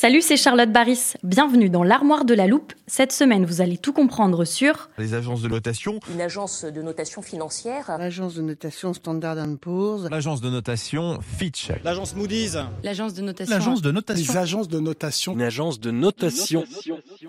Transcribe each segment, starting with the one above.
Salut, c'est Charlotte Baris. Bienvenue dans l'armoire de la loupe. Cette semaine, vous allez tout comprendre sur les agences de notation, une agence de notation financière, l'agence de notation Standard Poor's, l'agence de notation Fitch, l'agence Moody's, l'agence de notation, l'agence de notation, les agences de notation, une agence de notation.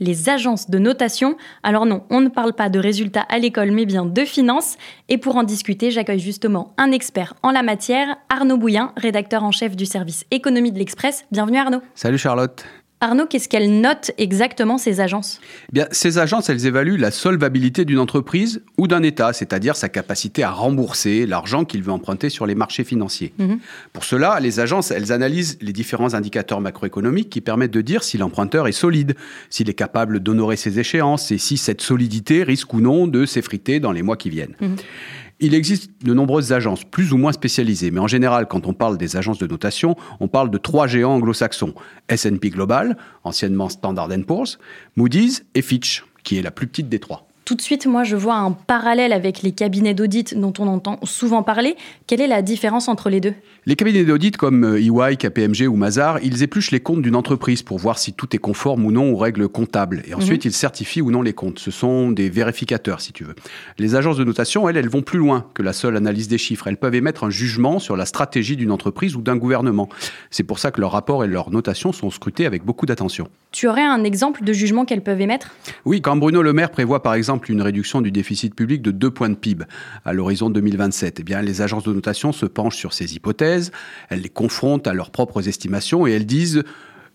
Les agences de notation. Alors non, on ne parle pas de résultats à l'école, mais bien de finances. Et pour en discuter, j'accueille justement un expert en la matière, Arnaud Bouillin, rédacteur en chef du service économie de l'Express. Bienvenue Arnaud. Salut Charlotte. Arnaud, qu'est-ce qu'elles notent exactement ces agences? Eh Bien, ces agences, elles évaluent la solvabilité d'une entreprise ou d'un État, c'est-à-dire sa capacité à rembourser l'argent qu'il veut emprunter sur les marchés financiers. Mhm. Pour cela, les agences, elles analysent les différents indicateurs macroéconomiques qui permettent de dire si l'emprunteur est solide, s'il est capable d'honorer ses échéances et si cette solidité risque ou non de s'effriter dans les mois qui viennent. Mhm. Il existe de nombreuses agences, plus ou moins spécialisées, mais en général, quand on parle des agences de notation, on parle de trois géants anglo-saxons. S&P Global, anciennement Standard Poor's, Moody's et Fitch, qui est la plus petite des trois tout de suite, moi, je vois un parallèle avec les cabinets d'audit dont on entend souvent parler. Quelle est la différence entre les deux? Les cabinets d'audit comme EY, euh, e KPMG ou Mazar, ils épluchent les comptes d'une entreprise pour voir si tout est conforme ou non aux règles comptables. Et ensuite, mhm. ils certifient ou non les comptes. Ce sont des vérificateurs, si tu veux. Les agences de notation, elles, elles vont plus loin que la seule analyse des chiffres. Elles peuvent émettre un jugement sur la stratégie d'une entreprise ou d'un gouvernement. C'est pour ça que leurs rapports et leurs notations sont scrutés avec beaucoup d'attention. Tu aurais un exemple de jugement qu'elles peuvent émettre? Oui, quand Bruno Le Maire prévoit par exemple une réduction du déficit public de 2 points de PIB à l'horizon 2027. Eh bien, les agences de notation se penchent sur ces hypothèses, elles les confrontent à leurs propres estimations et elles disent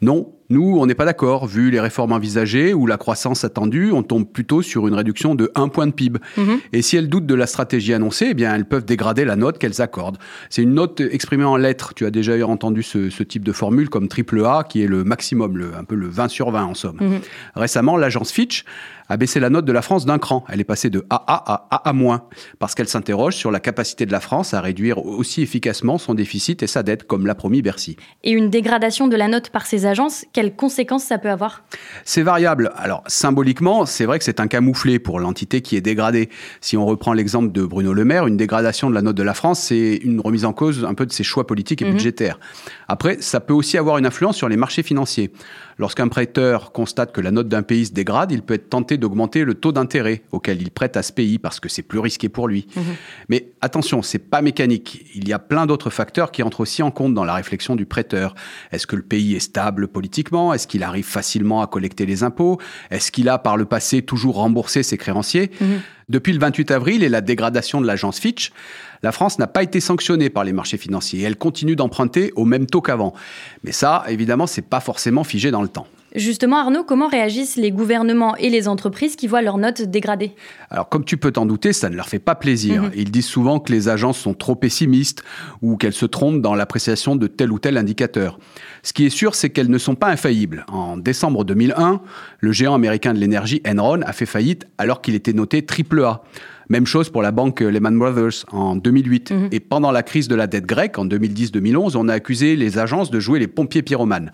non, nous, on n'est pas d'accord. Vu les réformes envisagées ou la croissance attendue, on tombe plutôt sur une réduction de 1 point de PIB. Mhm. Et si elles doutent de la stratégie annoncée, eh bien, elles peuvent dégrader la note qu'elles accordent. C'est une note exprimée en lettres. Tu as déjà entendu ce, type de formule comme triple A, qui est le maximum, le, un peu le 20 sur 20 en somme. Mhm. Récemment, l'agence Fitch a baissé la note de la France d'un cran. Elle est passée de AA à AA-, parce qu'elle s'interroge sur la capacité de la France à réduire aussi efficacement son déficit et sa dette, comme l'a promis Bercy. Et une dégradation de la note par ces agences, quelles conséquences ça peut avoir? C'est variable. Alors, symboliquement, c'est vrai que c'est un camouflet pour l'entité qui est dégradée. Si on reprend l'exemple de Bruno Le Maire, une dégradation de la note de la France, c'est une remise en cause un peu de ses choix politiques et mhm. budgétaires. Après, ça peut aussi avoir une influence sur les marchés financiers. Lorsqu'un prêteur constate que la note d'un pays se dégrade, il peut être tenté d'augmenter le taux d'intérêt auquel il prête à ce pays parce que c'est plus risqué pour lui. Mhm. Mais attention, c'est pas mécanique. Il y a plein d'autres facteurs qui entrent aussi en compte dans la réflexion du prêteur. Est-ce que le pays est stable politiquement? Est-ce qu'il arrive facilement à collecter les impôts? Est-ce qu'il a par le passé toujours remboursé ses créanciers? Mhm. Depuis le 28 avril et la dégradation de l'agence Fitch, la France n'a pas été sanctionnée par les marchés financiers et elle continue d'emprunter au même taux qu'avant. Mais ça, évidemment, c'est pas forcément figé dans le temps. Justement, Arnaud, comment réagissent les gouvernements et les entreprises qui voient leurs notes dégradées? Alors, comme tu peux t'en douter, ça ne leur fait pas plaisir. Mhm. Ils disent souvent que les agences sont trop pessimistes ou qu'elles se trompent dans l'appréciation de tel ou tel indicateur. Ce qui est sûr, c'est qu'elles ne sont pas infaillibles. En décembre 2001, le géant américain de l'énergie Enron a fait faillite alors qu'il était noté AAA. Même chose pour la banque Lehman Brothers en 2008. Mhm. Et pendant la crise de la dette grecque en 2010-2011, on a accusé les agences de jouer les pompiers pyromanes.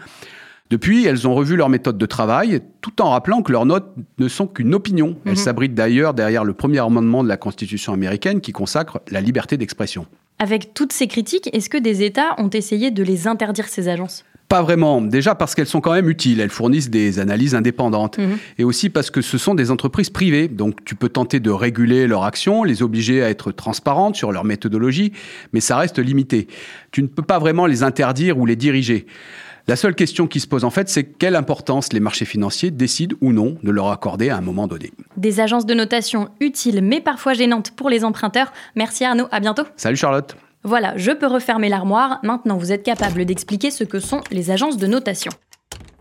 Depuis, elles ont revu leur méthode de travail, tout en rappelant que leurs notes ne sont qu'une opinion. Elles mhm. s'abritent d'ailleurs derrière le premier amendement de la Constitution américaine qui consacre la liberté d'expression. Avec toutes ces critiques, est-ce que des États ont essayé de les interdire, ces agences? Pas vraiment. Déjà parce qu'elles sont quand même utiles. Elles fournissent des analyses indépendantes. Mhm. Et aussi parce que ce sont des entreprises privées. Donc tu peux tenter de réguler leur action, les obliger à être transparentes sur leur méthodologie, mais ça reste limité. Tu ne peux pas vraiment les interdire ou les diriger. La seule question qui se pose en fait, c'est quelle importance les marchés financiers décident ou non de leur accorder à un moment donné. Des agences de notation utiles mais parfois gênantes pour les emprunteurs. Merci Arnaud, à bientôt. Salut Charlotte. Voilà, je peux refermer l'armoire. Maintenant, vous êtes capable d'expliquer ce que sont les agences de notation.